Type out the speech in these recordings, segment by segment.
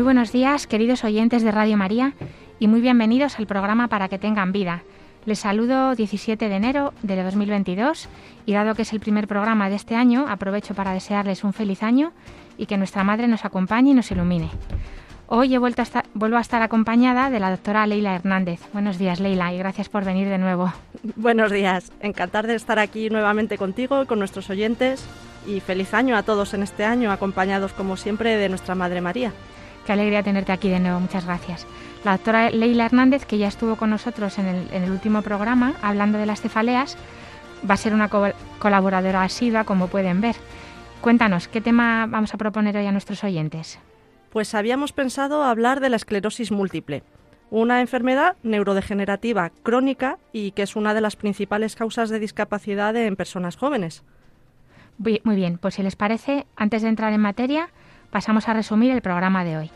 Muy buenos días, queridos oyentes de Radio María, y muy bienvenidos al programa Para que tengan vida. Les saludo 17 de enero de 2022 y dado que es el primer programa de este año, aprovecho para desearles un feliz año y que nuestra Madre nos acompañe y nos ilumine. Hoy he vuelto a estar, vuelvo a estar acompañada de la doctora Leila Hernández. Buenos días, Leila, y gracias por venir de nuevo. Buenos días, encantar de estar aquí nuevamente contigo, con nuestros oyentes, y feliz año a todos en este año, acompañados como siempre de nuestra Madre María. Qué alegría tenerte aquí de nuevo, muchas gracias. La doctora Leila Hernández, que ya estuvo con nosotros en el, último programa hablando de las cefaleas, va a ser una colaboradora asidua, como pueden ver. Cuéntanos, ¿qué tema vamos a proponer hoy a nuestros oyentes? Pues habíamos pensado hablar de la esclerosis múltiple, una enfermedad neurodegenerativa crónica y que es una de las principales causas de discapacidad en personas jóvenes. Muy bien, pues si les parece, antes de entrar en materia, pasamos a resumir el programa de hoy.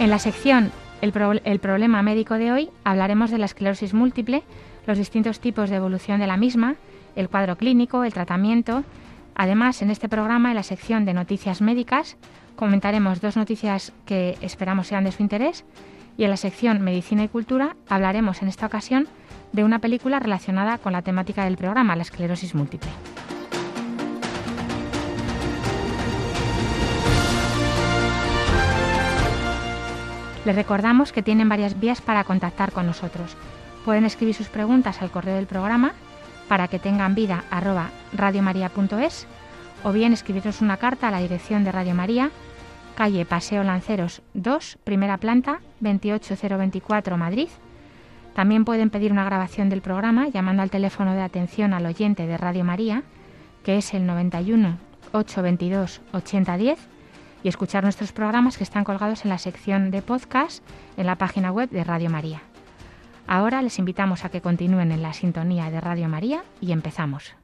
En la sección el, problema médico de hoy hablaremos de la esclerosis múltiple, los distintos tipos de evolución de la misma, el cuadro clínico, el tratamiento. Además, en este programa, en la sección de noticias médicas, comentaremos dos noticias que esperamos sean de su interés y en la sección Medicina y Cultura hablaremos en esta ocasión de una película relacionada con la temática del programa, la esclerosis múltiple. Les recordamos que tienen varias vías para contactar con nosotros. Pueden escribir sus preguntas al correo del programa para que tengan vida radiomaria.es o bien escribirnos una carta a la dirección de Radio María, calle Paseo Lanceros 2, primera planta, 28024 Madrid también pueden pedir una grabación del programa llamando al teléfono de atención al oyente de Radio María, que es el 91 822 8010, y escuchar nuestros programas que están colgados en la sección de podcast en la página web de Radio María. Ahora les invitamos a que continúen en la sintonía de Radio María y empezamos.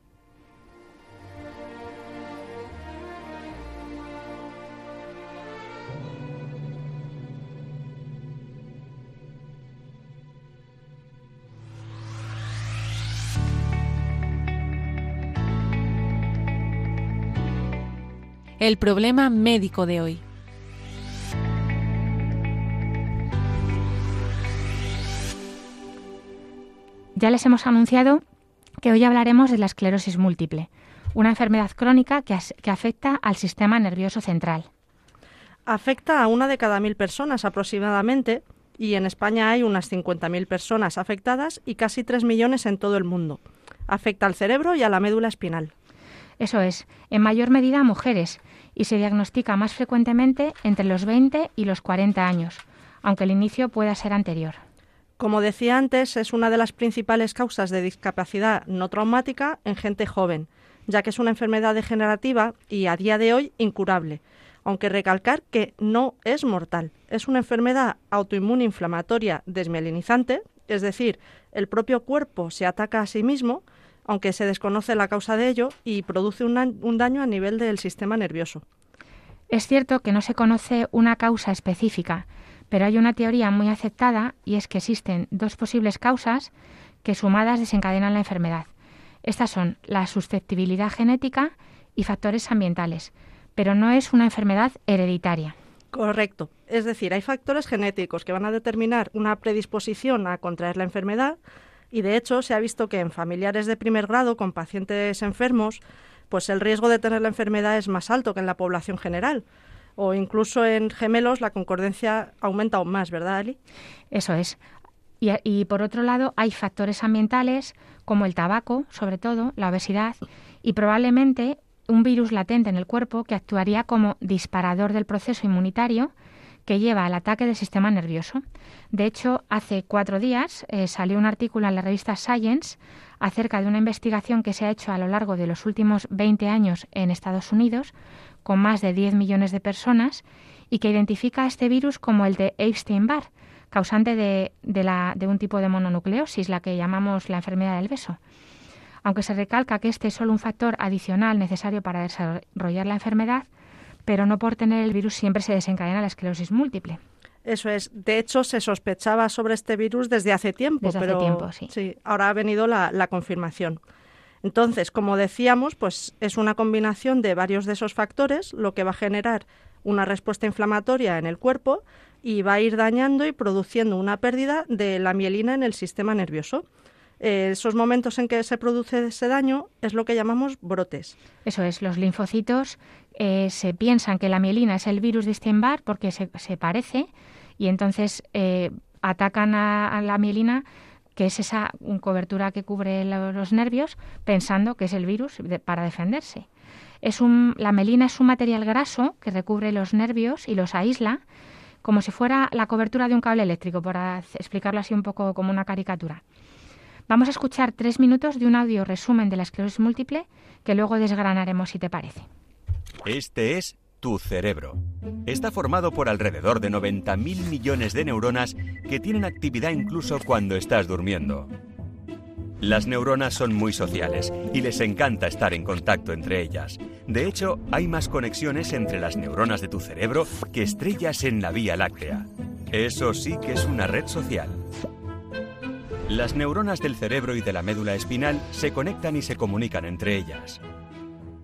El problema médico de hoy. Ya les hemos anunciado que hoy hablaremos de la esclerosis múltiple, una enfermedad crónica que, afecta al sistema nervioso central. Afecta a una de cada mil personas aproximadamente y en España hay unas 50.000 personas afectadas y casi 3 millones en todo el mundo. Afecta al cerebro y a la médula espinal. Eso es, en mayor medida a mujeres, y se diagnostica más frecuentemente entre los 20 y los 40 años, aunque el inicio pueda ser anterior. Como decía antes, es una de las principales causas de discapacidad no traumática en gente joven, ya que es una enfermedad degenerativa y a día de hoy incurable, aunque recalcar que no es mortal. Es una enfermedad autoinmune inflamatoria desmielinizante, es decir, el propio cuerpo se ataca a sí mismo, aunque se desconoce la causa de ello y produce un daño a nivel del sistema nervioso. Es cierto que no se conoce una causa específica, pero hay una teoría muy aceptada y es que existen dos posibles causas que sumadas desencadenan la enfermedad. Estas son la susceptibilidad genética y factores ambientales, pero no es una enfermedad hereditaria. Correcto. Es decir, hay factores genéticos que van a determinar una predisposición a contraer la enfermedad, y de hecho se ha visto que en familiares de primer grado con pacientes enfermos, pues el riesgo de tener la enfermedad es más alto que en la población general. O incluso en gemelos la concordancia aumenta aún más, ¿verdad, Ali? Eso es. Y, y, por otro lado, hay factores ambientales como el tabaco, sobre todo, la obesidad, y probablemente un virus latente en el cuerpo que actuaría como disparador del proceso inmunitario que lleva al ataque del sistema nervioso. De hecho, hace cuatro días eh, salió un artículo en la revista Science acerca de una investigación que se ha hecho a lo largo de los últimos 20 años en Estados Unidos con más de 10 millones de personas y que identifica este virus como el de Epstein-Barr, causante de, de, un tipo de mononucleosis, la que llamamos la enfermedad del beso. Aunque se recalca que este es solo un factor adicional necesario para desarrollar la enfermedad, pero no por tener el virus siempre se desencadena la esclerosis múltiple. Eso es. De hecho, se sospechaba sobre este virus desde hace tiempo. Desde pero, hace tiempo, sí. Sí, ahora ha venido la, la, confirmación. Entonces, como decíamos, pues es una combinación de varios de esos factores lo que va a generar una respuesta inflamatoria en el cuerpo y va a ir dañando y produciendo una pérdida de la mielina en el sistema nervioso. Eh, esos momentos en que se produce ese daño es lo que llamamos brotes. Eso es, los linfocitos eh, se piensan que la mielina es el virus de Steinbar porque se, parece y entonces eh, atacan a, la mielina que es esa cobertura que cubre los nervios, pensando que es el virus para defenderse. Es la melina es un material graso que recubre los nervios y los aísla como si fuera la cobertura de un cable eléctrico, por explicarlo así un poco como una caricatura. Vamos a escuchar tres minutos de un audio resumen de la esclerosis múltiple que luego desgranaremos si te parece. Este es tu cerebro. Está formado por alrededor de 90.000 millones de neuronas que tienen actividad incluso cuando estás durmiendo. Las neuronas son muy sociales y les encanta estar en contacto entre ellas. De hecho, hay más conexiones entre las neuronas de tu cerebro que estrellas en la Vía Láctea. Eso sí que es una red social. Las neuronas del cerebro y de la médula espinal se conectan y se comunican entre ellas.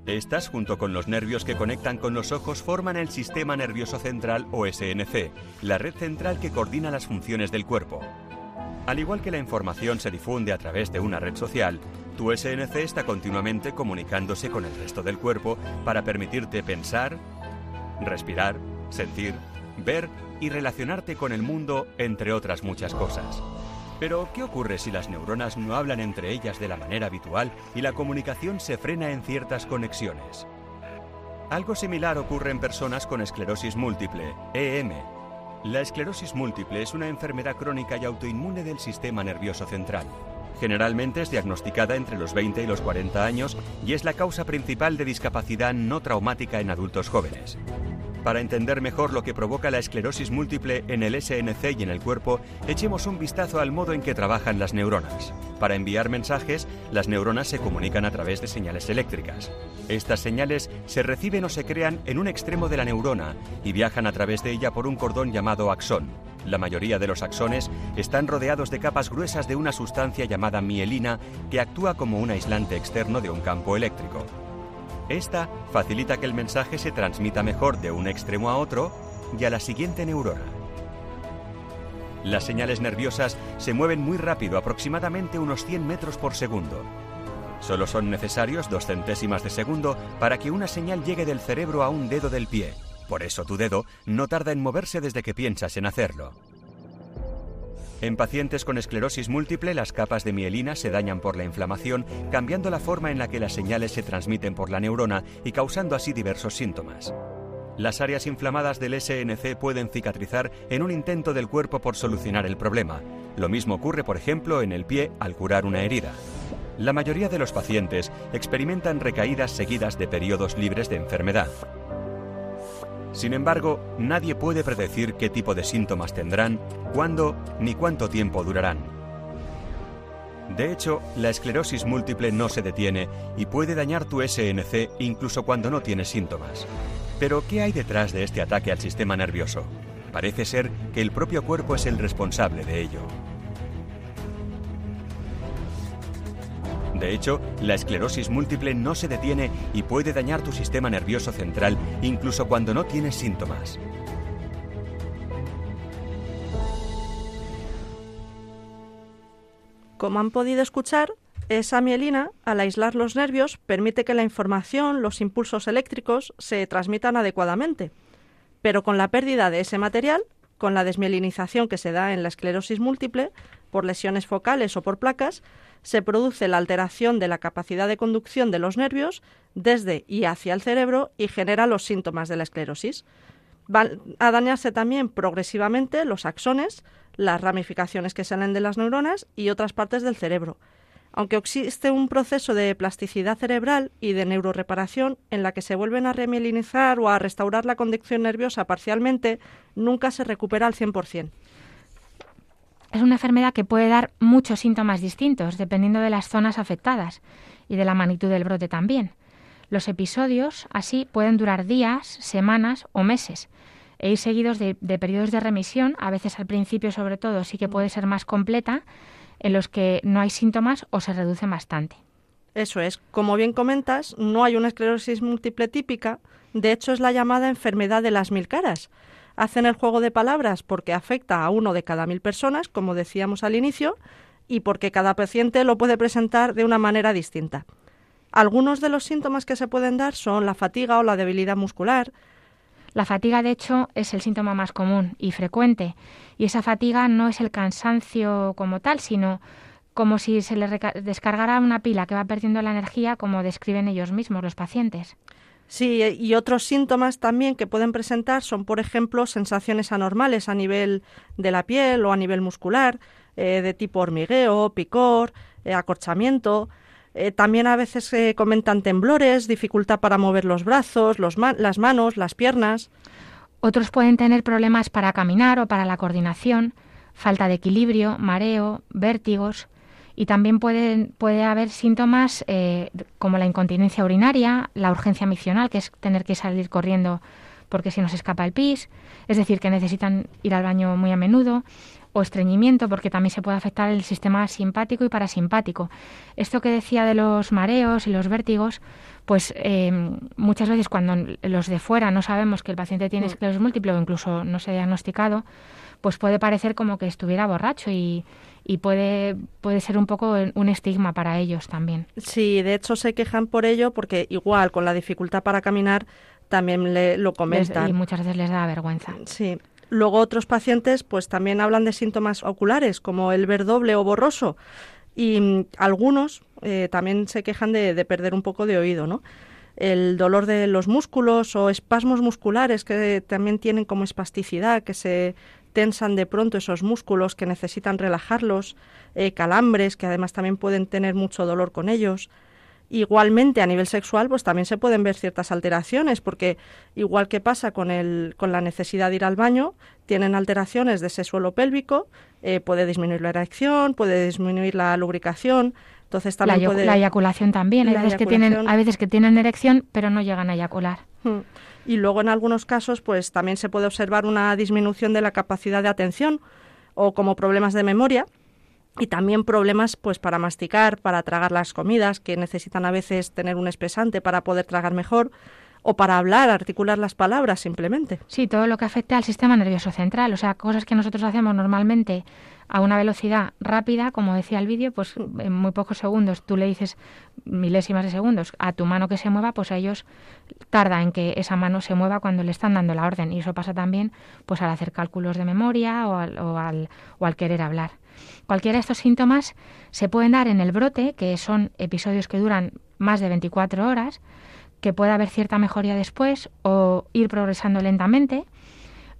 Estas, junto con los nervios que conectan con los ojos, forman el Sistema Nervioso Central o SNC, la red central que coordina las funciones del cuerpo. Al igual que la información se difunde a través de una red social, tu SNC está continuamente comunicándose con el resto del cuerpo para permitirte pensar, respirar, sentir, ver y relacionarte con el mundo, entre otras muchas cosas. Pero, ¿qué ocurre si las neuronas no hablan entre ellas de la manera habitual y la comunicación se frena en ciertas conexiones? Algo similar ocurre en personas con esclerosis múltiple, EM, la esclerosis múltiple es una enfermedad crónica y autoinmune del sistema nervioso central. Generalmente es diagnosticada entre los 20 y los 40 años y es la causa principal de discapacidad no traumática en adultos jóvenes. Para entender mejor lo que provoca la esclerosis múltiple en el SNC y en el cuerpo, echemos un vistazo al modo en que trabajan las neuronas. Para enviar mensajes, las neuronas se comunican a través de señales eléctricas. Estas señales se reciben o se crean en un extremo de la neurona y viajan a través de ella por un cordón llamado axón. La mayoría de los axones están rodeados de capas gruesas de una sustancia llamada mielina que actúa como un aislante externo de un campo eléctrico. Esta facilita que el mensaje se transmita mejor de un extremo a otro y a la siguiente neurona. Las señales nerviosas se mueven muy rápido, aproximadamente unos 100 metros por segundo. Solo son necesarios dos centésimas de segundo para que una señal llegue del cerebro a un dedo del pie. Por eso tu dedo no tarda en moverse desde que piensas en hacerlo. En pacientes con esclerosis múltiple, las capas de mielina se dañan por la inflamación, cambiando la forma en la que las señales se transmiten por la neurona y causando así diversos síntomas. Las áreas inflamadas del SNC pueden cicatrizar en un intento del cuerpo por solucionar el problema. Lo mismo ocurre, por ejemplo, en el pie al curar una herida. La mayoría de los pacientes experimentan recaídas seguidas de periodos libres de enfermedad. Sin embargo, nadie puede predecir qué tipo de síntomas tendrán, cuándo ni cuánto tiempo durarán. De hecho, la esclerosis múltiple no se detiene y puede dañar tu SNC incluso cuando no tienes síntomas. Pero, ¿qué hay detrás de este ataque al sistema nervioso? Parece ser que el propio cuerpo es el responsable de ello. De hecho, la esclerosis múltiple no se detiene y puede dañar tu sistema nervioso central incluso cuando no tienes síntomas. Como han podido escuchar, esa mielina, al aislar los nervios, permite que la información, los impulsos eléctricos, se transmitan adecuadamente. Pero con la pérdida de ese material, con la desmielinización que se da en la esclerosis múltiple, por lesiones focales o por placas, se produce la alteración de la capacidad de conducción de los nervios desde y hacia el cerebro y genera los síntomas de la esclerosis. Van a dañarse también progresivamente los axones, las ramificaciones que salen de las neuronas y otras partes del cerebro. Aunque existe un proceso de plasticidad cerebral y de neuroreparación en la que se vuelven a remielinizar o a restaurar la conducción nerviosa parcialmente, nunca se recupera al 100%. Es una enfermedad que puede dar muchos síntomas distintos dependiendo de las zonas afectadas y de la magnitud del brote también. Los episodios así pueden durar días, semanas o meses e ir seguidos de, periodos de remisión, a veces al principio sobre todo sí que puede ser más completa, en los que no hay síntomas o se reducen bastante. Eso es, como bien comentas, no hay una esclerosis múltiple típica, de hecho es la llamada enfermedad de las mil caras. Hacen el juego de palabras porque afecta a uno de cada mil personas, como decíamos al inicio, y porque cada paciente lo puede presentar de una manera distinta. Algunos de los síntomas que se pueden dar son la fatiga o la debilidad muscular, la fatiga, de hecho, es el síntoma más común y frecuente, y esa fatiga no es el cansancio como tal, sino como si se le descargara una pila que va perdiendo la energía, como describen ellos mismos los pacientes. Sí, y otros síntomas también que pueden presentar son, por ejemplo, sensaciones anormales a nivel de la piel o a nivel muscular, eh, de tipo hormigueo, picor, eh, acorchamiento, eh, también a veces se comentan temblores, dificultad para mover los brazos, las manos, las piernas. Otros pueden tener problemas para caminar o para la coordinación, falta de equilibrio, mareo, vértigos y también pueden, puede haber síntomas eh, como la incontinencia urinaria, la urgencia miccional, que es tener que salir corriendo porque si nos escapa el pis, es decir, que necesitan ir al baño muy a menudo, o estreñimiento, porque también se puede afectar el sistema simpático y parasimpático. Esto que decía de los mareos y los vértigos, pues em, muchas veces cuando los de fuera no sabemos que el paciente tiene mm. esclerosis múltiple o incluso no se ha diagnosticado, pues puede parecer como que estuviera borracho y, y puede, puede ser un poco un estigma para ellos también. Sí, de hecho se quejan por ello porque igual con la dificultad para caminar también le, lo comentan. y muchas veces les da vergüenza. Sí. Luego otros pacientes pues también hablan de síntomas oculares como el ver doble o borroso y mm, algunos eh, también se quejan de, perder un poco de oído, ¿no? El dolor de los músculos o espasmos musculares que también tienen como espasticidad, que se tensan de pronto esos músculos que necesitan relajarlos, eh, calambres que además también pueden tener mucho dolor con ellos. Igualmente, a nivel sexual, pues también se pueden ver ciertas alteraciones, porque igual que pasa con, el, con la necesidad de ir al baño, tienen alteraciones de ese suelo pélvico, eh, puede disminuir la erección, puede disminuir la lubricación, entonces también la, puede... La eyaculación también, hay veces, que tienen, hay veces que tienen erección, pero no llegan a eyacular. Hmm. Y luego en algunos casos, pues también se puede observar una disminución de la capacidad de atención o como problemas de memoria, y también problemas pues para masticar, para tragar las comidas, que necesitan a veces tener un espesante para poder tragar mejor o para hablar, articular las palabras simplemente. Sí, todo lo que afecte al sistema nervioso central, o sea, cosas que nosotros hacemos normalmente a una velocidad rápida, como decía el vídeo, pues en muy pocos segundos tú le dices milésimas de segundos a tu mano que se mueva, pues a ellos tarda en que esa mano se mueva cuando le están dando la orden y eso pasa también pues al hacer cálculos de memoria o al, o al, o al querer hablar. Cualquiera de estos síntomas se pueden dar en el brote, que son episodios que duran más de 24 horas, que puede haber cierta mejoría después o ir progresando lentamente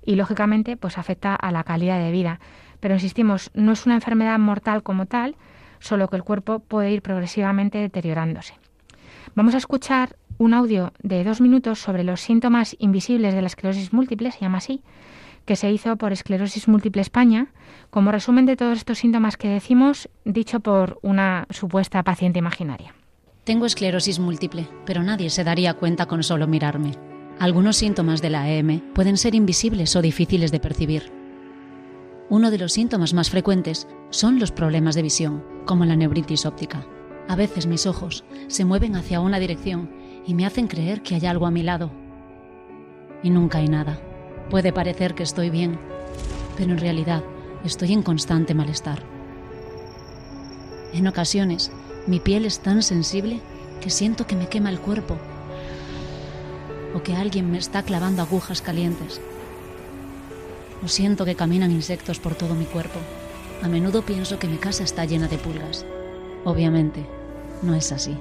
y lógicamente pues afecta a la calidad de vida. Pero insistimos, no es una enfermedad mortal como tal, solo que el cuerpo puede ir progresivamente deteriorándose. Vamos a escuchar un audio de dos minutos sobre los síntomas invisibles de la esclerosis múltiple, se llama así, que se hizo por Esclerosis Múltiple España, como resumen de todos estos síntomas que decimos, dicho por una supuesta paciente imaginaria. Tengo esclerosis múltiple, pero nadie se daría cuenta con solo mirarme. Algunos síntomas de la EM pueden ser invisibles o difíciles de percibir. Uno de los síntomas más frecuentes son los problemas de visión, como la neuritis óptica. A veces mis ojos se mueven hacia una dirección y me hacen creer que hay algo a mi lado. Y nunca hay nada. Puede parecer que estoy bien, pero en realidad estoy en constante malestar. En ocasiones, mi piel es tan sensible que siento que me quema el cuerpo o que alguien me está clavando agujas calientes. O siento que caminan insectos por todo mi cuerpo. A menudo pienso que mi casa está llena de pulgas. Obviamente, no es así.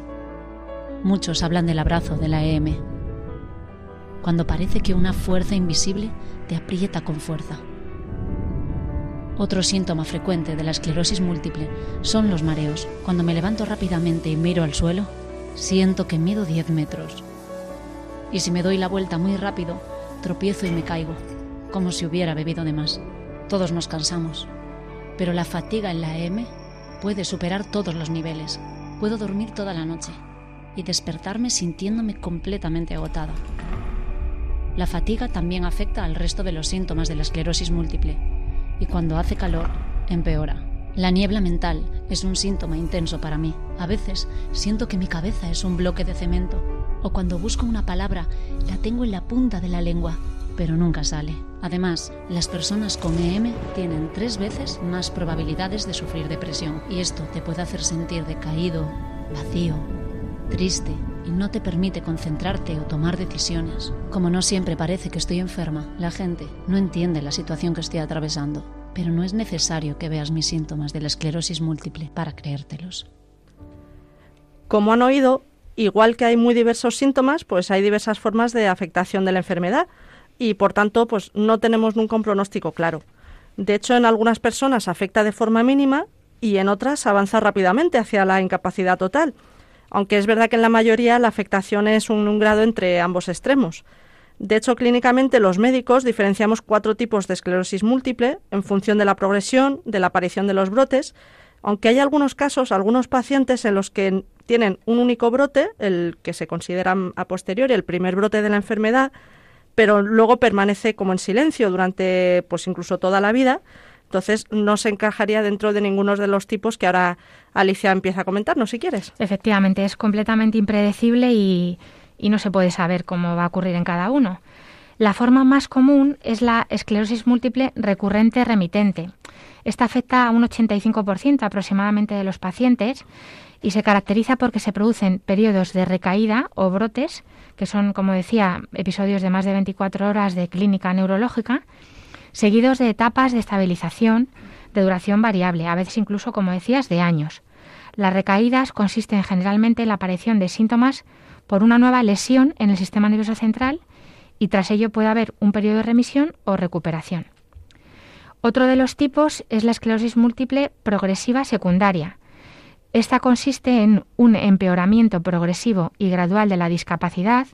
Muchos hablan del abrazo de la EM, cuando parece que una fuerza invisible te aprieta con fuerza. Otro síntoma frecuente de la esclerosis múltiple son los mareos. Cuando me levanto rápidamente y miro al suelo, siento que mido 10 metros. Y si me doy la vuelta muy rápido, tropiezo y me caigo, como si hubiera bebido de más. Todos nos cansamos, pero la fatiga en la EM puede superar todos los niveles. Puedo dormir toda la noche y despertarme sintiéndome completamente agotada. La fatiga también afecta al resto de los síntomas de la esclerosis múltiple y cuando hace calor empeora. La niebla mental es un síntoma intenso para mí. A veces siento que mi cabeza es un bloque de cemento o cuando busco una palabra la tengo en la punta de la lengua, pero nunca sale. Además, las personas con EM tienen tres veces más probabilidades de sufrir depresión y esto te puede hacer sentir decaído, vacío, triste y no te permite concentrarte o tomar decisiones. Como no siempre parece que estoy enferma, la gente no entiende la situación que estoy atravesando, pero no es necesario que veas mis síntomas de la esclerosis múltiple para creértelos. Como han oído, igual que hay muy diversos síntomas, pues hay diversas formas de afectación de la enfermedad y por tanto pues no tenemos nunca un pronóstico claro. De hecho, en algunas personas afecta de forma mínima y en otras avanza rápidamente hacia la incapacidad total aunque es verdad que en la mayoría la afectación es un, grado entre ambos extremos. De hecho, clínicamente los médicos diferenciamos cuatro tipos de esclerosis múltiple en función de la progresión, de la aparición de los brotes, aunque hay algunos casos, algunos pacientes en los que tienen un único brote, el que se considera a posteriori el primer brote de la enfermedad, pero luego permanece como en silencio durante pues incluso toda la vida, entonces no se encajaría dentro de ninguno de los tipos que ahora Alicia empieza a comentarnos, si quieres. Efectivamente, es completamente impredecible y, y no se puede saber cómo va a ocurrir en cada uno. La forma más común es la esclerosis múltiple recurrente remitente. Esta afecta a un 85% aproximadamente de los pacientes y se caracteriza porque se producen periodos de recaída o brotes, que son, como decía, episodios de más de 24 horas de clínica neurológica, seguidos de etapas de estabilización de duración variable, a veces incluso, como decías, de años. Las recaídas consisten generalmente en la aparición de síntomas por una nueva lesión en el sistema nervioso central y tras ello puede haber un periodo de remisión o recuperación. Otro de los tipos es la esclerosis múltiple progresiva secundaria. Esta consiste en un empeoramiento progresivo y gradual de la discapacidad,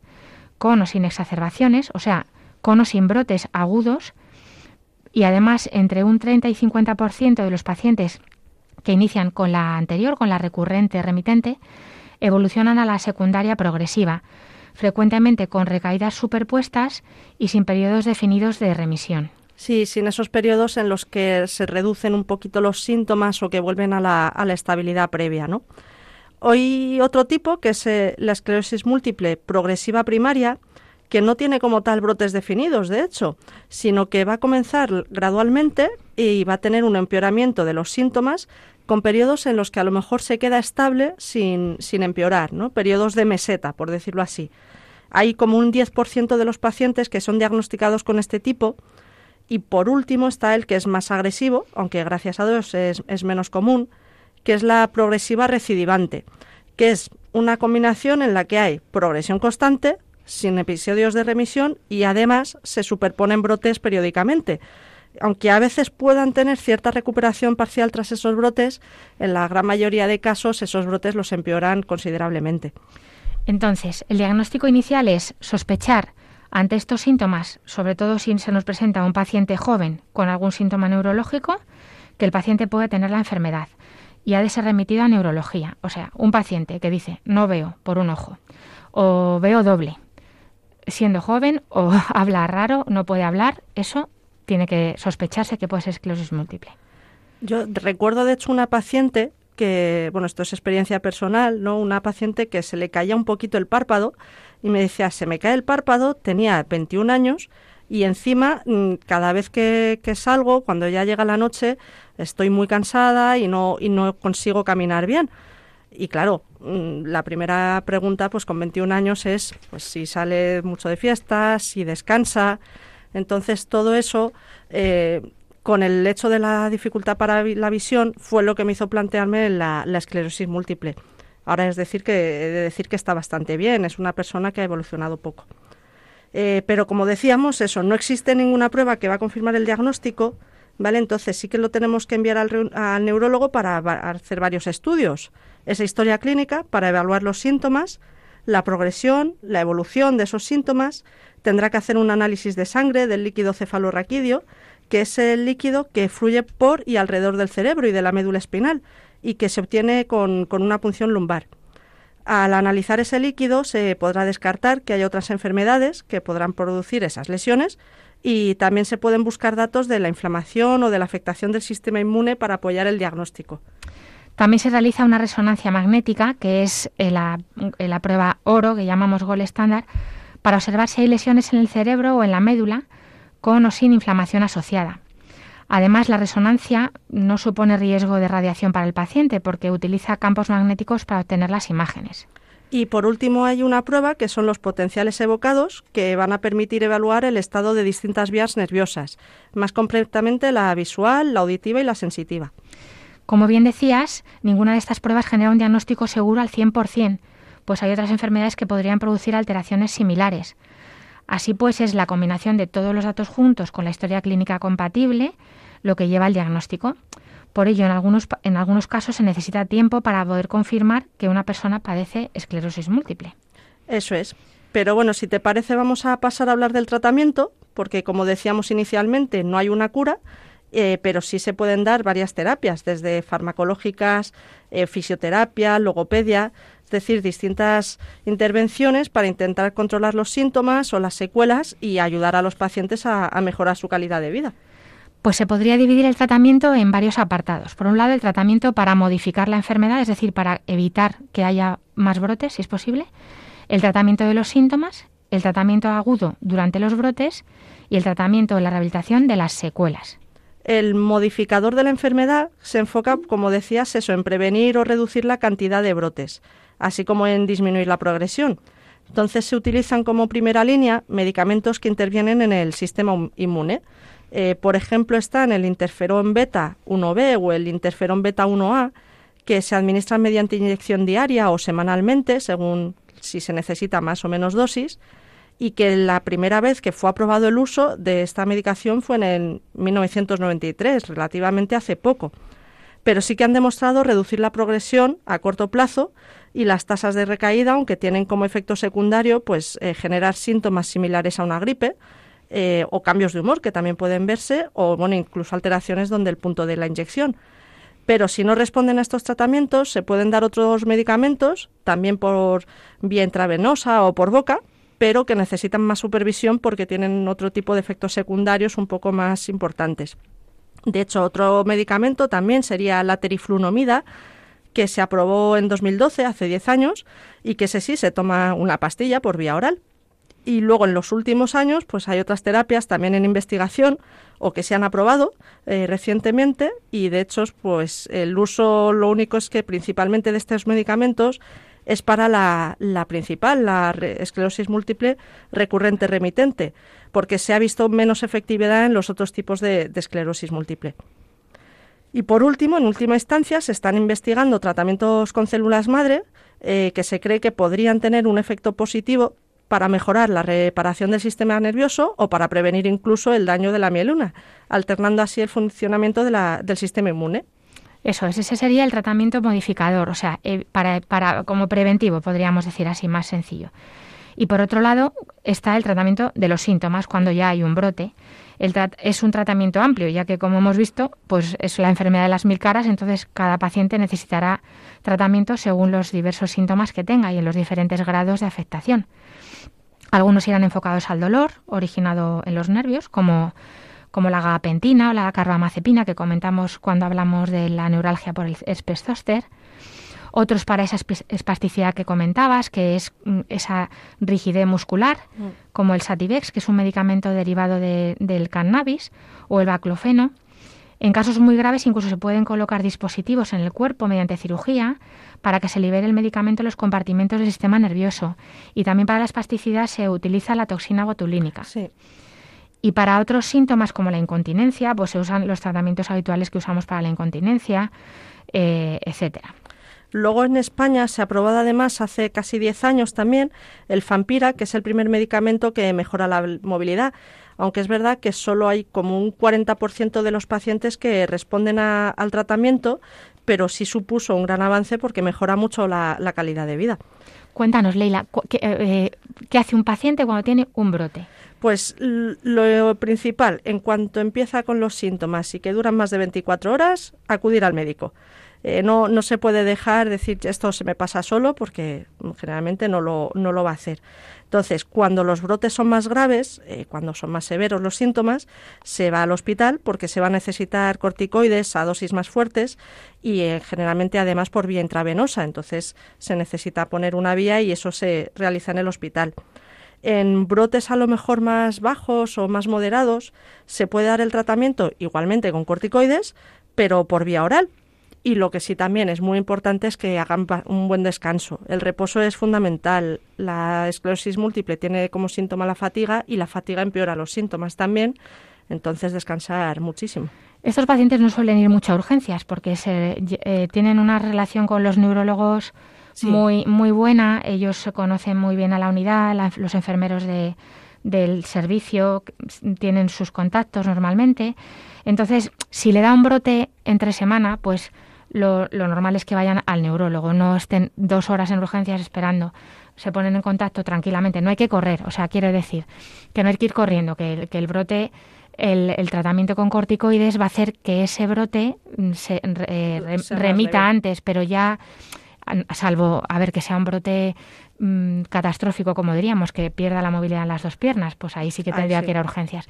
con o sin exacerbaciones, o sea, con o sin brotes agudos, y además entre un 30 y 50% de los pacientes que inician con la anterior, con la recurrente remitente, evolucionan a la secundaria progresiva, frecuentemente con recaídas superpuestas y sin periodos definidos de remisión. Sí, sin esos periodos en los que se reducen un poquito los síntomas o que vuelven a la, estabilidad previa, ¿no? Hoy otro tipo, que es eh, la esclerosis múltiple progresiva primaria, que no tiene como tal brotes definidos, de hecho, sino que va a comenzar gradualmente y va a tener un empeoramiento de los síntomas con periodos en los que a lo mejor se queda estable sin, sin empeorar, ¿no? Periodos de meseta, por decirlo así. Hay como un 10% de los pacientes que son diagnosticados con este tipo y por último está el que es más agresivo, aunque gracias a Dios es, es menos común, que es la progresiva recidivante, que es una combinación en la que hay progresión constante, sin episodios de remisión y además se superponen brotes periódicamente. Aunque a veces puedan tener cierta recuperación parcial tras esos brotes, en la gran mayoría de casos esos brotes los empeoran considerablemente. Entonces, el diagnóstico inicial es sospechar ante estos síntomas, sobre todo si se nos presenta un paciente joven con algún síntoma neurológico, que el paciente puede tener la enfermedad y ha de ser remitido a neurología. O sea, un paciente que dice no veo por un ojo o veo doble siendo joven o habla raro, no puede hablar, eso tiene que sospecharse que puede ser esclerosis múltiple. Yo recuerdo, de hecho, una paciente que, bueno, esto es experiencia personal, ¿no? Una paciente que se le caía un poquito el párpado y me decía, se me cae el párpado, tenía 21 años y encima, mm, cada vez que, que, salgo, cuando ya llega la noche, estoy muy cansada y no, y no consigo caminar bien. Y claro, mm, la primera pregunta, pues con 21 años, es pues, si sale mucho de fiestas, si descansa. Entonces, todo eso, eh, con el hecho de la dificultad para la visión, fue lo que me hizo plantearme la, esclerosis múltiple. Ahora es decir que, de decir que está bastante bien, es una persona que ha evolucionado poco. Eh, pero como decíamos, eso, no existe ninguna prueba que va a confirmar el diagnóstico, ¿vale? Entonces sí que lo tenemos que enviar al, al neurólogo para hacer varios estudios. Esa historia clínica para evaluar los síntomas, la progresión, la evolución de esos síntomas. Tendrá que hacer un análisis de sangre del líquido cefalorraquídeo, que es el líquido que fluye por y alrededor del cerebro y de la médula espinal y que se obtiene con, con una punción lumbar. Al analizar ese líquido se podrá descartar que hay otras enfermedades que podrán producir esas lesiones y también se pueden buscar datos de la inflamación o de la afectación del sistema inmune para apoyar el diagnóstico. También se realiza una resonancia magnética, que es eh, la, eh, la prueba oro, que llamamos gol estándar, para observar si hay lesiones en el cerebro o en la médula con o sin inflamación asociada. Además, la resonancia no supone riesgo de radiación para el paciente porque utiliza campos magnéticos para obtener las imágenes. Y por último hay una prueba que son los potenciales evocados que van a permitir evaluar el estado de distintas vías nerviosas, más concretamente la visual, la auditiva y la sensitiva. Como bien decías, ninguna de estas pruebas genera un diagnóstico seguro al 100%, pues hay otras enfermedades que podrían producir alteraciones similares. Así pues, es la combinación de todos los datos juntos con la historia clínica compatible lo que lleva al diagnóstico. Por ello, en algunos, en algunos casos se necesita tiempo para poder confirmar que una persona padece esclerosis múltiple. Eso es. Pero bueno, si te parece, vamos a pasar a hablar del tratamiento, porque como decíamos inicialmente, no hay una cura, eh, pero sí se pueden dar varias terapias, desde farmacológicas, eh, fisioterapia, logopedia, es decir, distintas intervenciones para intentar controlar los síntomas o las secuelas y ayudar a los pacientes a mejorar su calidad de vida. Pues se podría dividir el tratamiento en varios apartados. Por un lado, el tratamiento para modificar la enfermedad, es decir, para evitar que haya más brotes, si es posible, el tratamiento de los síntomas, el tratamiento agudo durante los brotes y el tratamiento de la rehabilitación de las secuelas. El modificador de la enfermedad se enfoca, como decías, eso, en prevenir o reducir la cantidad de brotes, así como en disminuir la progresión. Entonces se utilizan como primera línea medicamentos que intervienen en el sistema inmune, eh, por ejemplo, están el interferón beta 1B o el interferón beta 1A, que se administran mediante inyección diaria o semanalmente, según si se necesita más o menos dosis, y que la primera vez que fue aprobado el uso de esta medicación fue en 1993, relativamente hace poco. Pero sí que han demostrado reducir la progresión a corto plazo y las tasas de recaída, aunque tienen como efecto secundario pues eh, generar síntomas similares a una gripe, eh, o cambios de humor que también pueden verse, o bueno, incluso alteraciones donde el punto de la inyección. Pero si no responden a estos tratamientos, se pueden dar otros medicamentos, también por vía intravenosa o por boca, pero que necesitan más supervisión porque tienen otro tipo de efectos secundarios un poco más importantes. De hecho, otro medicamento también sería la teriflunomida, que se aprobó en 2012, hace 10 años, y que ese sí se toma una pastilla por vía oral. Y luego en los últimos años, pues hay otras terapias también en investigación o que se han aprobado eh, recientemente y de hecho, pues el uso lo único es que principalmente de estos medicamentos es para la, principal, la esclerosis múltiple recurrente remitente, porque se ha visto menos efectividad en los otros tipos de, esclerosis múltiple. Y por último, en última instancia, se están investigando tratamientos con células madre eh, que se cree que podrían tener un efecto positivo para mejorar la reparación del sistema nervioso o para prevenir incluso el daño de la mieluna, alternando así el funcionamiento del sistema inmune. Eso ese sería el tratamiento modificador, o sea, eh, para, como preventivo, podríamos decir así, más sencillo. Y por otro lado está el tratamiento de los síntomas cuando ya hay un brote. Es un tratamiento amplio, ya que como hemos visto, pues es la enfermedad de las mil caras, entonces cada paciente necesitará tratamiento según los diversos síntomas que tenga y en los diferentes grados de afectación. Algunos irán enfocados al dolor originado en los nervios, como, como la gabapentina o la carbamazepina que comentamos cuando hablamos de la neuralgia por el herpes Otros para esa espasticidad que comentabas, que es mm, esa rigidez muscular, mm. como el Sativex, que es un medicamento derivado del cannabis, o el baclofeno. En casos muy graves incluso se pueden colocar dispositivos en el cuerpo mediante cirugía para que se libere el medicamento en los compartimentos del sistema nervioso. Y también para la espasticidad se utiliza la toxina botulínica. Y para otros síntomas como la incontinencia, pues se usan los tratamientos habituales que usamos para la incontinencia, eh, etcétera. Luego en España se ha aprobado además hace casi 10 años también el Fampira, que es el primer medicamento que mejora la movilidad aunque es verdad que solo hay como un 40% de los pacientes que responden al tratamiento, pero sí supuso un gran avance porque mejora mucho la, calidad de vida. Cuéntanos, Leila, ¿qué, eh, ¿qué hace un paciente cuando tiene un brote? Pues lo principal, en cuanto empieza con los síntomas y que duran más de 24 horas, acudir al médico. Eh, no, no se puede dejar decir esto se me pasa solo porque generalmente no lo, no lo va a hacer. Entonces, cuando los brotes son más graves, eh, cuando son más severos los síntomas, se va al hospital porque se va a necesitar corticoides a dosis más fuertes y eh, generalmente además por vía intravenosa. Entonces, se necesita poner una vía y eso se realiza en el hospital. En brotes a lo mejor más bajos o más moderados se puede dar el tratamiento igualmente con corticoides, pero por vía oral, y lo que sí también es muy importante es que hagan un buen descanso. El reposo es fundamental. La esclerosis múltiple tiene como síntoma la fatiga y la fatiga empeora los síntomas también. Entonces descansar muchísimo. Estos pacientes no suelen ir mucho a urgencias porque se, eh, tienen una relación con los neurólogos muy, muy buena. Ellos se conocen muy bien a la unidad, los enfermeros de, del servicio tienen sus contactos normalmente. Entonces, si le da un brote entre semana, pues lo, normal es que vayan al neurólogo, no estén dos horas en urgencias esperando. Se ponen en contacto tranquilamente. No hay que correr, o sea, quiero decir que no hay que ir corriendo, que, el brote el, tratamiento con corticoides va a hacer que ese brote mm, se, remita antes, pero ya, salvo, a ver, que sea un brote mm, catastrófico, como diríamos, que pierda la movilidad en las dos piernas, pues ahí sí que tendría que ir a urgencias.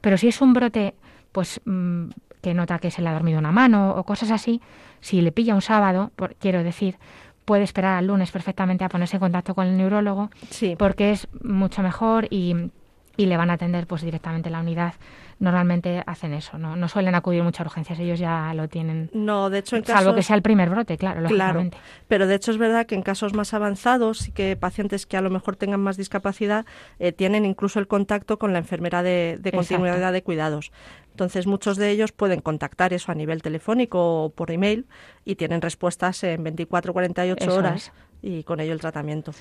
Pero si es un brote, pues mm, que nota que se le ha dormido una mano o cosas así, si le pilla un sábado, quiero decir, puede esperar al lunes perfectamente a ponerse en contacto con el neurólogo, porque es mucho mejor y, y, le van a atender pues directamente la unidad. Normalmente hacen eso, no, no suelen acudir muchas urgencias, ellos ya lo tienen. No, de hecho, en salvo que sea el primer brote, claro. Claro, pero de hecho es verdad que en casos más avanzados y que pacientes que a lo mejor tengan más discapacidad eh, tienen incluso el contacto con la enfermera de, de continuidad de cuidados. Entonces, muchos de ellos pueden contactar eso a nivel telefónico o por email y tienen respuestas en 24 48 horas y con ello el tratamiento.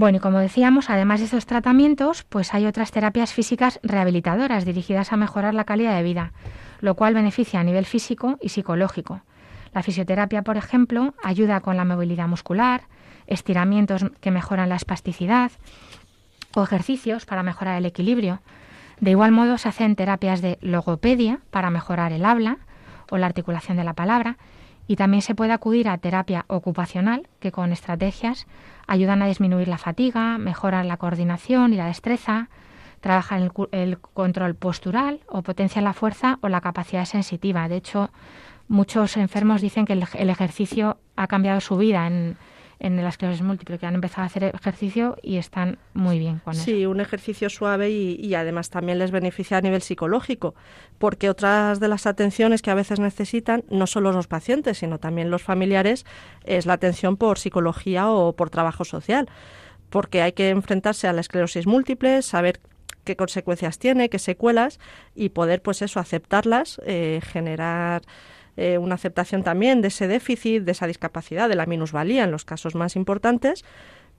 Bueno, y como decíamos, además de estos tratamientos, pues hay otras terapias físicas rehabilitadoras dirigidas a mejorar la calidad de vida, lo cual beneficia a nivel físico y psicológico. La fisioterapia, por ejemplo, ayuda con la movilidad muscular, estiramientos que mejoran la espasticidad o ejercicios para mejorar el equilibrio, de igual modo, se hacen terapias de logopedia para mejorar el habla o la articulación de la palabra y también se puede acudir a terapia ocupacional que con estrategias ayudan a disminuir la fatiga, mejoran la coordinación y la destreza, trabajan el, control postural o potencian la fuerza o la capacidad sensitiva. De hecho, muchos enfermos dicen que el ejercicio ha cambiado su vida en, en las clases múltiples que han empezado a hacer ejercicio y están muy bien con eso. Sí, un ejercicio suave y, además también les beneficia a nivel psicológico, porque otras de las atenciones que a veces necesitan, no solo los pacientes, sino también los familiares, es la atención por psicología o por trabajo social, porque hay que enfrentarse a la esclerosis múltiple, saber qué consecuencias tiene, qué secuelas y poder, pues eso, aceptarlas, eh, generar eh, una aceptación también de ese déficit, de esa discapacidad, de la minusvalía en los casos más importantes,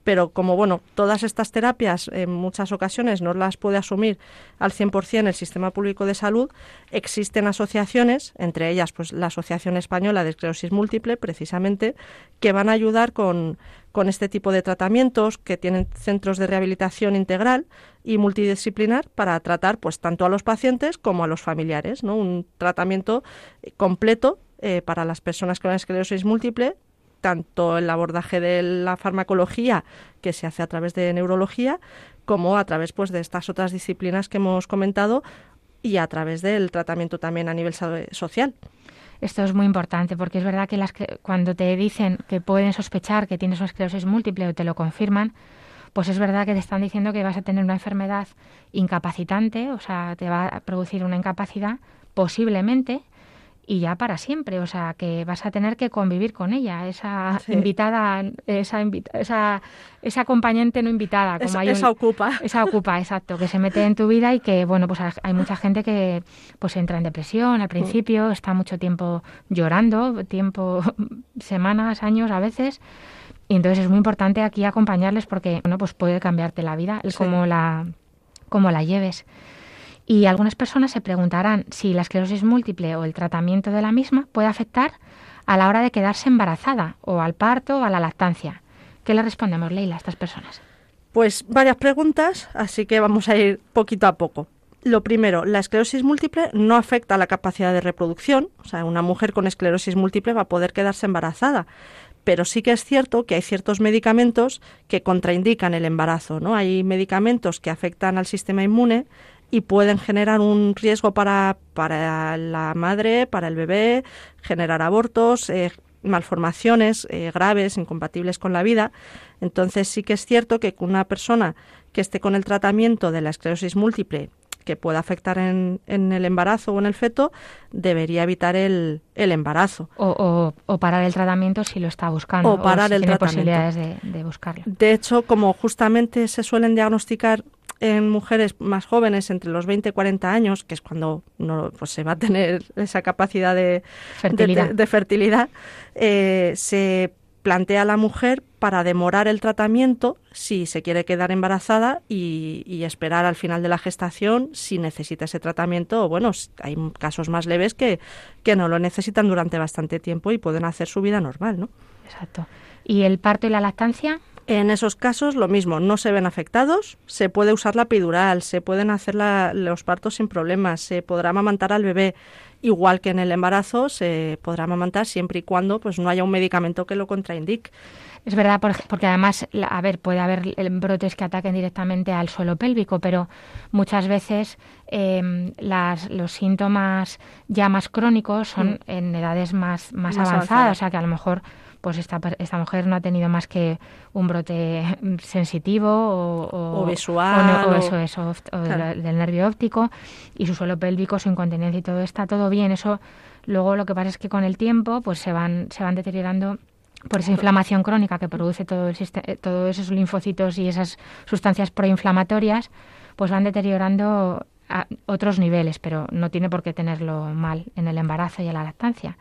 pero como bueno, todas estas terapias en muchas ocasiones no las puede asumir al 100% el sistema público de salud, existen asociaciones, entre ellas pues la Asociación Española de Esclerosis Múltiple, precisamente, que van a ayudar con, con este tipo de tratamientos, que tienen centros de rehabilitación integral y multidisciplinar para tratar pues tanto a los pacientes como a los familiares, ¿no? Un tratamiento completo eh, para las personas con esclerosis múltiple, tanto el abordaje de la farmacología que se hace a través de neurología, como a través pues de estas otras disciplinas que hemos comentado y a través del tratamiento también a nivel social. Esto es muy importante porque es verdad que, las cuando te dicen que pueden sospechar que tienes una esclerosis múltiple o te lo confirman, pues es verdad que te están diciendo que vas a tener una enfermedad incapacitante, o sea, te va a producir una incapacidad posiblemente y ya para siempre, o sea, que vas a tener que convivir con ella, esa invitada, esa, esa, esa acompañante no invitada, como hay esa ocupa. Esa ocupa, exacto, que se mete en tu vida y que, bueno, pues hay mucha gente que pues entra en depresión al principio, está mucho tiempo llorando, tiempo, semanas, años a veces, y entonces es muy importante aquí acompañarles porque, bueno, pues puede cambiarte la vida, el cómo la, cómo la lleves. Y algunas personas se preguntarán si la esclerosis múltiple o el tratamiento de la misma puede afectar a la hora de quedarse embarazada o al parto o a la lactancia. ¿Qué le respondemos, Leila, a estas personas? Pues varias preguntas, así que vamos a ir poquito a poco. Lo primero, la esclerosis múltiple no afecta a la capacidad de reproducción, o sea, una mujer con esclerosis múltiple va a poder quedarse embarazada, pero sí que es cierto que hay ciertos medicamentos que contraindican el embarazo, ¿no? Hay medicamentos que afectan al sistema inmune y pueden generar un riesgo para, para la madre, para el bebé, generar abortos, eh, malformaciones eh, graves, incompatibles con la vida. Entonces sí que es cierto que una persona que esté con el tratamiento de la esclerosis múltiple que pueda afectar en, en, el embarazo o en el feto, debería evitar el, el embarazo. O, o, parar el tratamiento si lo está buscando. O parar el tiene tratamiento. posibilidades de, de buscarlo. De hecho, como justamente se suelen diagnosticar en mujeres más jóvenes, entre los 20 y 40 años, que es cuando no, pues se va a tener esa capacidad de fertilidad, de, de fertilidad eh, se plantea a la mujer para demorar el tratamiento si se quiere quedar embarazada y, y, esperar al final de la gestación si necesita ese tratamiento. O bueno, hay casos más leves que, que no lo necesitan durante bastante tiempo y pueden hacer su vida normal, ¿no? Exacto. ¿Y el parto y la lactancia? En esos casos lo mismo, no se ven afectados, se puede usar la epidural, se pueden hacer la, los partos sin problemas, se podrá amamantar al bebé, igual que en el embarazo se podrá amamantar siempre y cuando pues no haya un medicamento que lo contraindique. Es verdad, porque además, a ver, puede haber brotes que ataquen directamente al suelo pélvico, pero muchas veces eh, las, los síntomas ya más crónicos son mm. en edades más, más, más avanzadas, avanzadas, o sea que a lo mejor pues esta, esta mujer no ha tenido más que un brote sensitivo o, o, o visual o, eso, eso o claro. del, del, nervio óptico y su suelo pélvico, su incontinencia y todo está todo bien. Eso luego lo que pasa es que con el tiempo pues se van, se van deteriorando por esa inflamación crónica que produce todo el sistema, todos esos linfocitos y esas sustancias proinflamatorias, pues van deteriorando a otros niveles, pero no tiene por qué tenerlo mal en el embarazo y en la lactancia.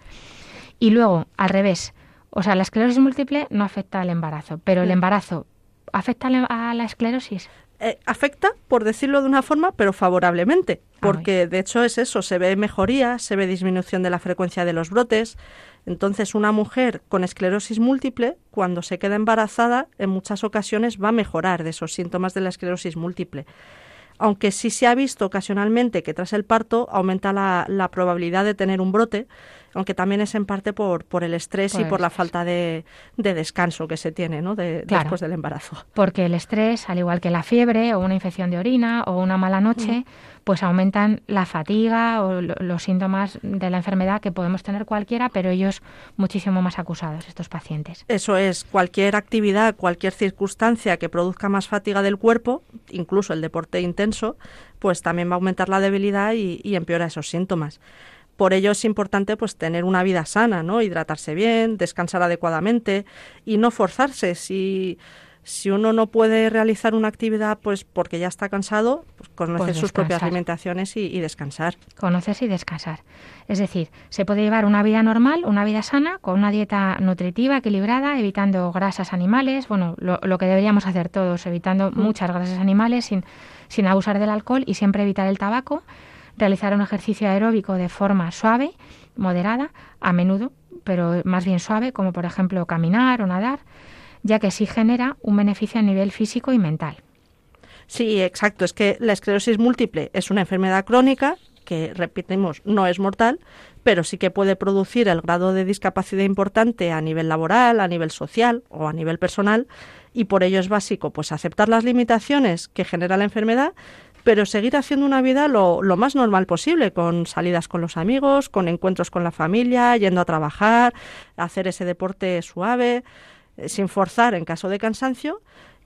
Y luego, al revés, o sea, la esclerosis múltiple no afecta al embarazo, pero el embarazo afecta a la esclerosis. Eh, afecta, por decirlo de una forma, pero favorablemente, porque de hecho es eso, se ve mejoría, se ve disminución de la frecuencia de los brotes. Entonces, una mujer con esclerosis múltiple, cuando se queda embarazada, en muchas ocasiones va a mejorar de esos síntomas de la esclerosis múltiple aunque sí se ha visto ocasionalmente que tras el parto aumenta la, la, probabilidad de tener un brote, aunque también es en parte por, por el estrés por y por la falta de, de, descanso que se tiene ¿no? de, claro, después del embarazo. Porque el estrés, al igual que la fiebre o una infección de orina o una mala noche, mm pues aumentan la fatiga o los síntomas de la enfermedad que podemos tener cualquiera, pero ellos muchísimo más acusados, estos pacientes. Eso es, cualquier actividad, cualquier circunstancia que produzca más fatiga del cuerpo, incluso el deporte intenso, pues también va a aumentar la debilidad y, y empeora esos síntomas. Por ello es importante pues tener una vida sana, ¿no? Hidratarse bien, descansar adecuadamente y no forzarse si si uno no puede realizar una actividad pues porque ya está cansado, pues conocer pues sus propias alimentaciones y, y, descansar. Conocerse y descansar. Es decir, se puede llevar una vida normal, una vida sana, con una dieta nutritiva, equilibrada, evitando grasas animales, bueno, lo, lo que deberíamos hacer todos, evitando mm. muchas grasas animales sin, sin abusar del alcohol y siempre evitar el tabaco, realizar un ejercicio aeróbico de forma suave, moderada, a menudo, pero más bien suave, como por ejemplo caminar o nadar, ya que sí genera un beneficio a nivel físico y mental. Sí, exacto. Es que la esclerosis múltiple es una enfermedad crónica que, repetimos, no es mortal, pero sí que puede producir el grado de discapacidad importante a nivel laboral, a nivel social o a nivel personal, y por ello es básico pues aceptar las limitaciones que genera la enfermedad, pero seguir haciendo una vida lo, lo, más normal posible, con salidas con los amigos, con encuentros con la familia, yendo a trabajar, hacer ese deporte suave, sin forzar en caso de cansancio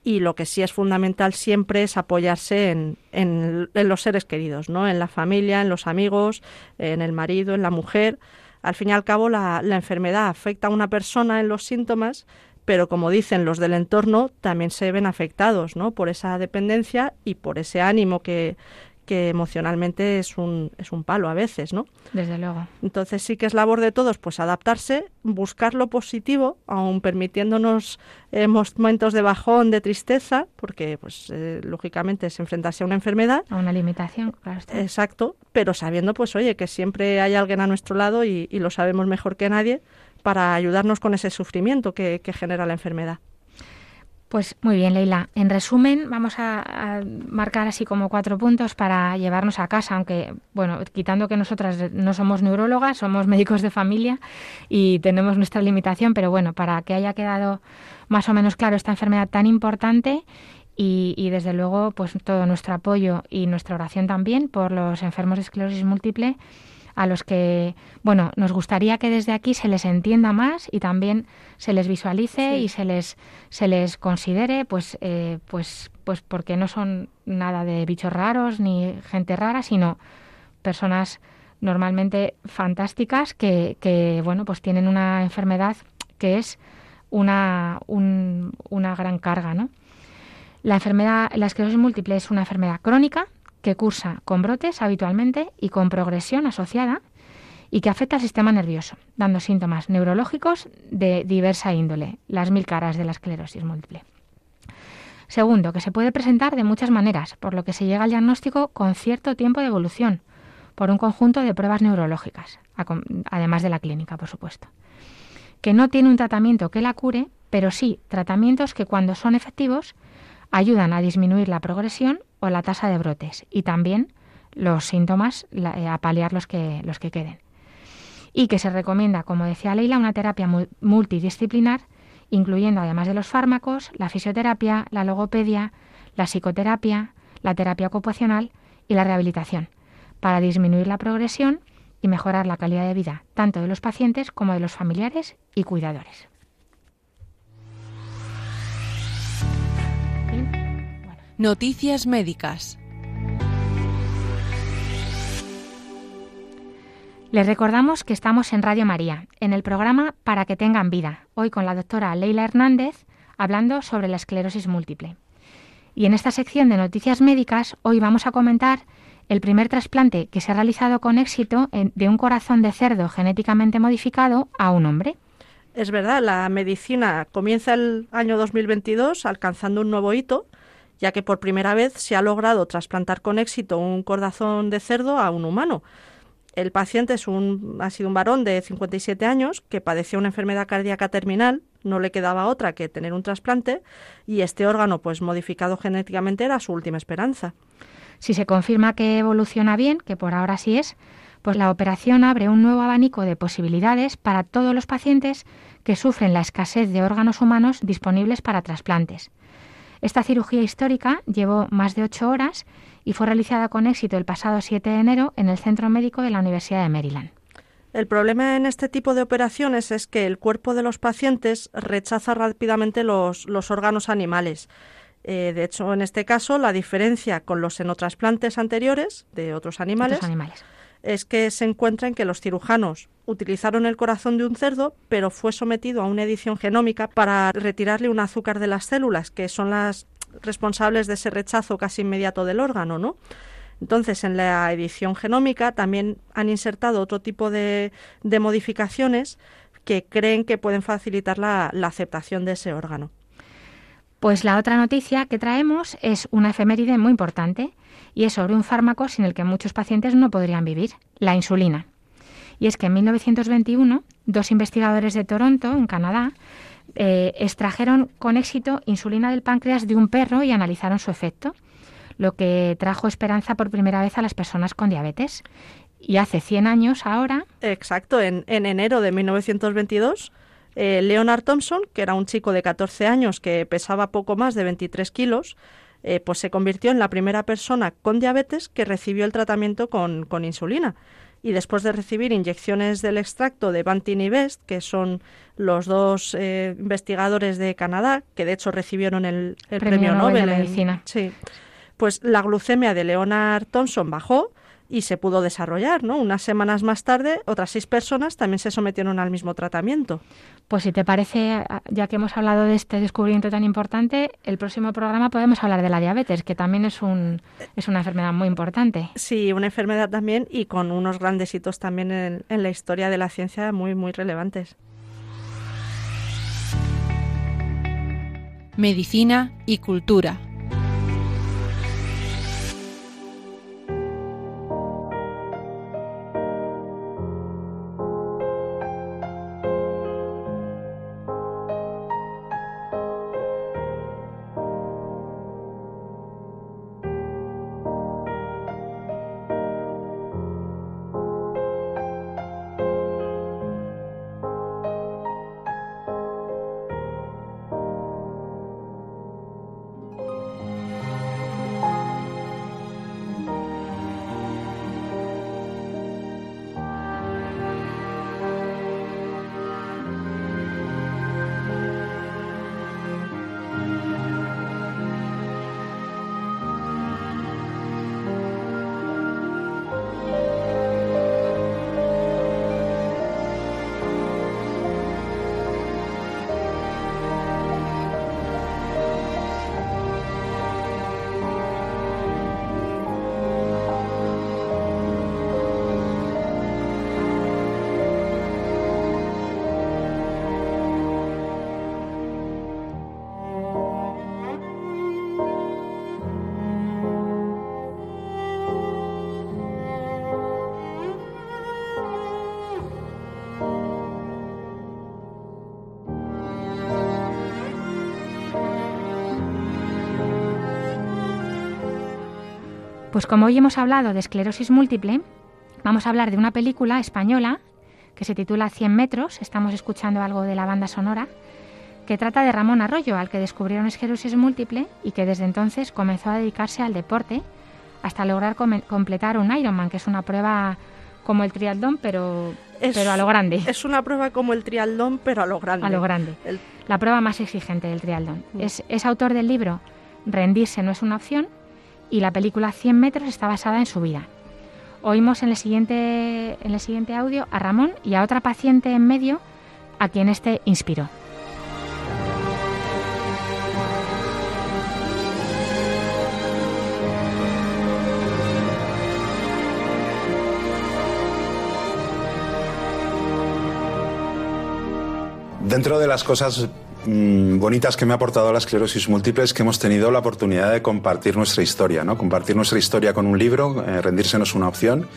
y lo que sí es fundamental siempre es apoyarse en, en, en, los seres queridos, ¿no? en la familia, en los amigos, en el marido, en la mujer, Al fin y al cabo, la, la enfermedad afecta a una persona en los síntomas, pero como dicen los del entorno, también se ven afectados ¿no? por esa dependencia y por ese ánimo que, que emocionalmente es un, es un palo a veces, ¿no? Desde luego. Entonces sí que es labor de todos pues adaptarse, buscar lo positivo, aun permitiéndonos eh, momentos de bajón, de tristeza, porque pues eh, lógicamente es enfrentarse a una enfermedad. A una limitación, claro Exacto, pero sabiendo pues oye que siempre hay alguien a nuestro lado y, lo sabemos mejor que nadie para ayudarnos con ese sufrimiento que genera la enfermedad. Pues muy bien, Leila. En resumen, vamos a, marcar así como cuatro puntos para llevarnos a casa, aunque, bueno, quitando que nosotras no somos neurólogas, somos médicos de familia y tenemos nuestra limitación, pero bueno, para que haya quedado más o menos claro esta enfermedad tan importante y, y desde luego, pues todo nuestro apoyo y nuestra oración también por los enfermos de esclerosis múltiple a los que, bueno, nos gustaría que desde aquí se les entienda más y también se les visualice y se les, se les considere, pues, eh, pues, pues porque no son nada de bichos raros ni gente rara, sino personas normalmente fantásticas que, que bueno, pues tienen una enfermedad que es una, una gran carga, ¿no? La enfermedad, la esclerosis múltiple es una enfermedad crónica que cursa con brotes habitualmente y con progresión asociada y que afecta al sistema nervioso, dando síntomas neurológicos de diversa índole, las mil caras de la esclerosis múltiple. Segundo, que se puede presentar de muchas maneras, por lo que se llega al diagnóstico con cierto tiempo de evolución, por un conjunto de pruebas neurológicas, además de la clínica, por supuesto. Que no tiene un tratamiento que la cure, pero sí tratamientos que cuando son efectivos ayudan a disminuir la progresión o la tasa de brotes y también los síntomas, eh, a paliar los que, los que queden. Y que se recomienda, como decía Leila, una terapia multidisciplinar, incluyendo además de los fármacos, la fisioterapia, la logopedia, la psicoterapia, la terapia ocupacional y la rehabilitación, para disminuir la progresión y mejorar la calidad de vida tanto de los pacientes como de los familiares y cuidadores. Noticias médicas. Les recordamos que estamos en Radio María, en el programa Para que tengan vida, hoy con la doctora Leila Hernández, hablando sobre la esclerosis múltiple. Y en esta sección de noticias médicas, hoy vamos a comentar el primer trasplante que se ha realizado con éxito de un corazón de cerdo genéticamente modificado a un hombre. Es verdad, la medicina comienza el año 2022 alcanzando un nuevo hito ya que por primera vez se ha logrado trasplantar con éxito un corazón de cerdo a un humano. El paciente es un, ha sido un varón de 57 años que padecía una enfermedad cardíaca terminal, no le quedaba otra que tener un trasplante y este órgano pues modificado genéticamente era su última esperanza. Si se confirma que evoluciona bien, que por ahora sí es, pues la operación abre un nuevo abanico de posibilidades para todos los pacientes que sufren la escasez de órganos humanos disponibles para trasplantes. Esta cirugía histórica llevó más de ocho horas y fue realizada con éxito el pasado 7 de enero en el Centro Médico de la Universidad de Maryland. El problema en este tipo de operaciones es que el cuerpo de los pacientes rechaza rápidamente los, órganos animales. Eh, de hecho, en este caso, la diferencia con los senotrasplantes anteriores de otros animales, otros animales es que se encuentra en que los cirujanos utilizaron el corazón de un cerdo, pero fue sometido a una edición genómica para retirarle un azúcar de las células, que son las responsables de ese rechazo casi inmediato del órgano, ¿no? Entonces, en la edición genómica también han insertado otro tipo de, modificaciones que creen que pueden facilitar la aceptación de ese órgano. Pues la otra noticia que traemos es una efeméride muy importante y es sobre un fármaco sin el que muchos pacientes no podrían vivir, la insulina. Y es que en 1921 dos investigadores de Toronto, en Canadá, eh, extrajeron con éxito insulina del páncreas de un perro y analizaron su efecto, lo que trajo esperanza por primera vez a las personas con diabetes. Y hace 100 años ahora. Exacto, en, enero de 1922, eh, Leonard Thompson, que era un chico de 14 años que pesaba poco más de 23 kilos, eh, pues se convirtió en la primera persona con diabetes que recibió el tratamiento con, insulina. Y después de recibir inyecciones del extracto de Bantin y Best, que son los dos eh, investigadores de Canadá, que de hecho recibieron el, premio, Nobel, de Medicina. sí. Pues la glucemia de Leonard Thompson bajó, y se pudo desarrollar, ¿no? Unas semanas más tarde, otras seis personas también se sometieron al mismo tratamiento. Pues si te parece, ya que hemos hablado de este descubrimiento tan importante, el próximo programa podemos hablar de la diabetes, que también es, un, es una enfermedad muy importante. Sí, una enfermedad también y con unos grandes hitos también en, en la historia de la ciencia muy, muy relevantes. Medicina y cultura. Pues como hoy hemos hablado de esclerosis múltiple, vamos a hablar de una película española que se titula 100 metros, estamos escuchando algo de la banda sonora, que trata de Ramón Arroyo, al que descubrieron esclerosis múltiple y que desde entonces comenzó a dedicarse al deporte hasta lograr completar un Ironman, que es una prueba como el triatlón, pero, pero a lo grande. Es una prueba como el triatlón, pero a lo grande. A lo grande. La prueba más exigente del triatlón. Mm. Es, es autor del libro Rendirse no es una opción, y la película 100 metros está basada en su vida. Oímos en el siguiente, en el siguiente audio a Ramón y a otra paciente en medio a quien este inspiró. Dentro de las cosas Mm, bonitas que me ha aportado la esclerosis múltiple es que hemos tenido la oportunidad de compartir nuestra historia, ¿no? Compartir nuestra historia con un libro, eh, rendirse no es una opción.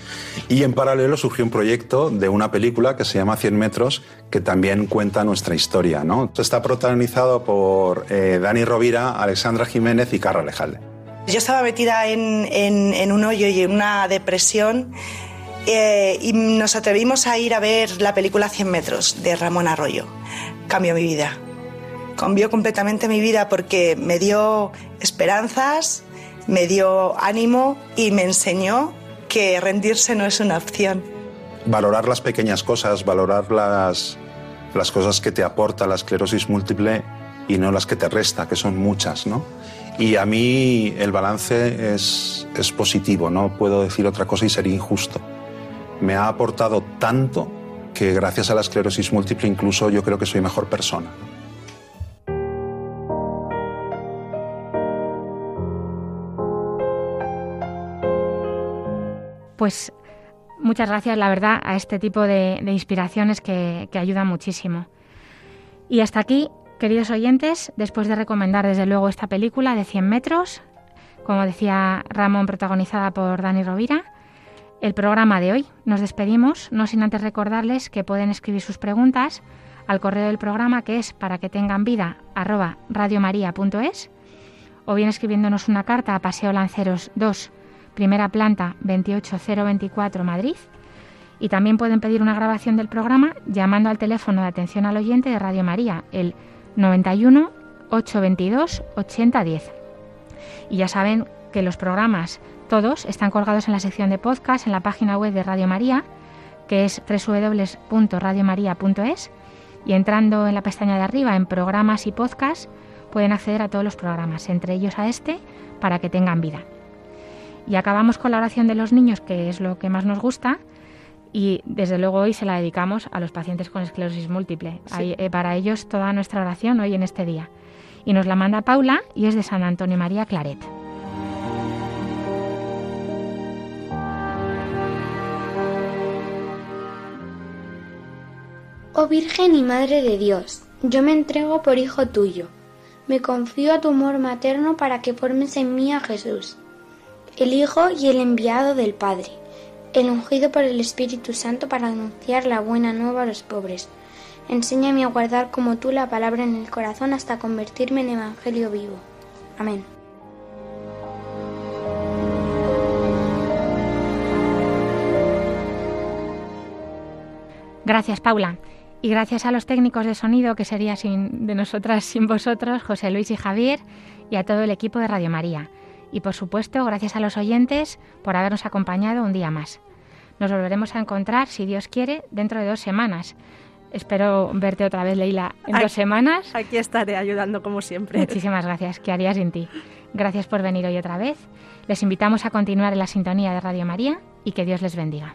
Y en paralelo surgió un proyecto de una película que se llama 100 metros, que también cuenta nuestra historia, ¿no? Está protagonizado por eh, Dani Rovira, Alexandra Jiménez y Carla Lejalde. Yo estaba metida en, en, un hoyo y en una depresión eh, y nos atrevimos a ir a ver la película 100 metros de Ramón Arroyo. Cambió mi vida cambió completamente mi vida porque me dio esperanzas, me dio ánimo y me enseñó que rendirse no es una opción. Valorar las pequeñas cosas, valorar las, las cosas que te aporta la esclerosis múltiple y no las que te resta, que son muchas, ¿no? Y a mí el balance es, es positivo, no puedo decir otra cosa y sería injusto. Me ha aportado tanto que gracias a la esclerosis múltiple incluso yo creo que soy mejor persona. Pues muchas gracias, la verdad, a este tipo de, inspiraciones que, ayudan muchísimo. Y hasta aquí, queridos oyentes, después de recomendar desde luego esta película de 100 metros, como decía Ramón, protagonizada por Dani Rovira, el programa de hoy. Nos despedimos, no sin antes recordarles que pueden escribir sus preguntas al correo del programa que es para que tengan vida arroba radiomaria.es o bien escribiéndonos una carta a Paseo Lanceros 2 primera planta 28024 Madrid. Y también pueden pedir una grabación del programa llamando al teléfono de atención al oyente de Radio María, el 91 822 8010. Y ya saben que los programas todos están colgados en la sección de podcast en la página web de Radio María, que es www.radiomaria.es, y entrando en la pestaña de arriba en programas y podcast pueden acceder a todos los programas, entre ellos a este, para que tengan vida. Y acabamos con la oración de los niños, que es lo que más nos gusta, y desde luego hoy se la dedicamos a los pacientes con esclerosis múltiple. Eh, para ellos toda nuestra oración hoy en este día. Y nos la manda Paula y es de San Antonio María Claret. Oh Virgen y Madre de Dios, yo me entrego por hijo tuyo. Me confío a tu amor materno para que formes en mí a Jesús, el Hijo y el enviado del Padre el ungido por el Espíritu Santo para anunciar la buena nueva a los pobres. Enséñame a guardar como tú la palabra en el corazón hasta convertirme en Evangelio vivo. Amén. Gracias, Paula. Y gracias a los técnicos de sonido, que sería sin, de nosotras sin vosotros, José Luis y Javier, y a todo el equipo de Radio María. Y por supuesto, gracias a los oyentes por habernos acompañado un día más. Nos volveremos a encontrar, si Dios quiere, dentro de dos semanas. Espero verte otra vez, Leila, en dos semanas. Aquí estaré ayudando como siempre. Muchísimas gracias. ¿Qué haría sin ti? Gracias por venir hoy otra vez. Les invitamos a continuar en la sintonía de Radio María y que Dios les bendiga.